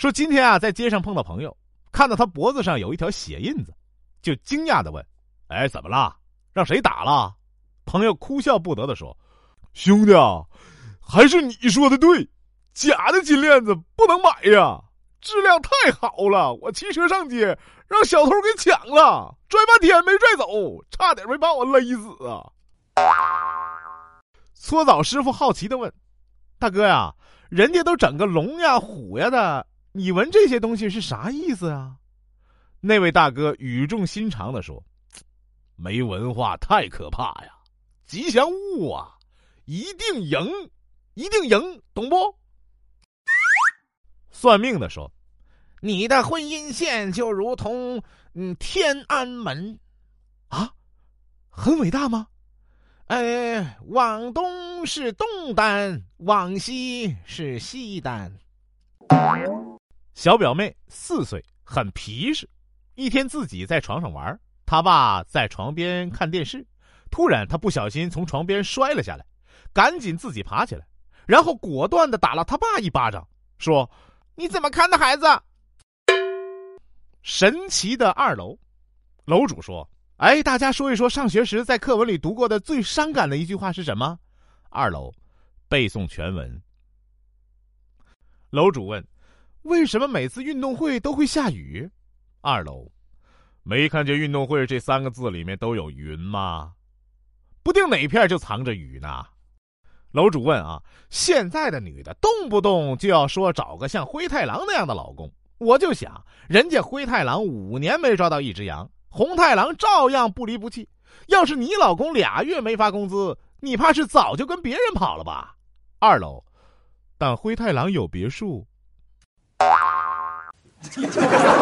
说今天啊，在街上碰到朋友，看到他脖子上有一条血印子，就惊讶的问：“哎，怎么了？让谁打了？”朋友哭笑不得的说：“兄弟啊，还是你说的对，假的金链子不能买呀，质量太好了。我骑车上街，让小偷给抢了，拽半天没拽走，差点没把我勒死啊！”搓澡师傅好奇的问：“大哥呀，人家都整个龙呀、虎呀的，你闻这些东西是啥意思啊？”那位大哥语重心长的说：“没文化太可怕呀。”吉祥物啊，一定赢，一定赢，懂不？算命的说，你的婚姻线就如同嗯天安门，啊，很伟大吗？哎，往东是东单，往西是西单。小表妹四岁，很皮实。一天自己在床上玩，他爸在床边看电视。突然，他不小心从床边摔了下来，赶紧自己爬起来，然后果断的打了他爸一巴掌，说：“你怎么看的孩子？”神奇的二楼，楼主说：“哎，大家说一说上学时在课文里读过的最伤感的一句话是什么？”二楼，背诵全文。楼主问：“为什么每次运动会都会下雨？”二楼，没看见“运动会”这三个字里面都有云吗？不定哪片就藏着雨呢。楼主问啊，现在的女的动不动就要说找个像灰太狼那样的老公，我就想，人家灰太狼五年没抓到一只羊，红太狼照样不离不弃。要是你老公俩月没发工资，你怕是早就跟别人跑了吧？二楼，但灰太狼有别墅。你 叫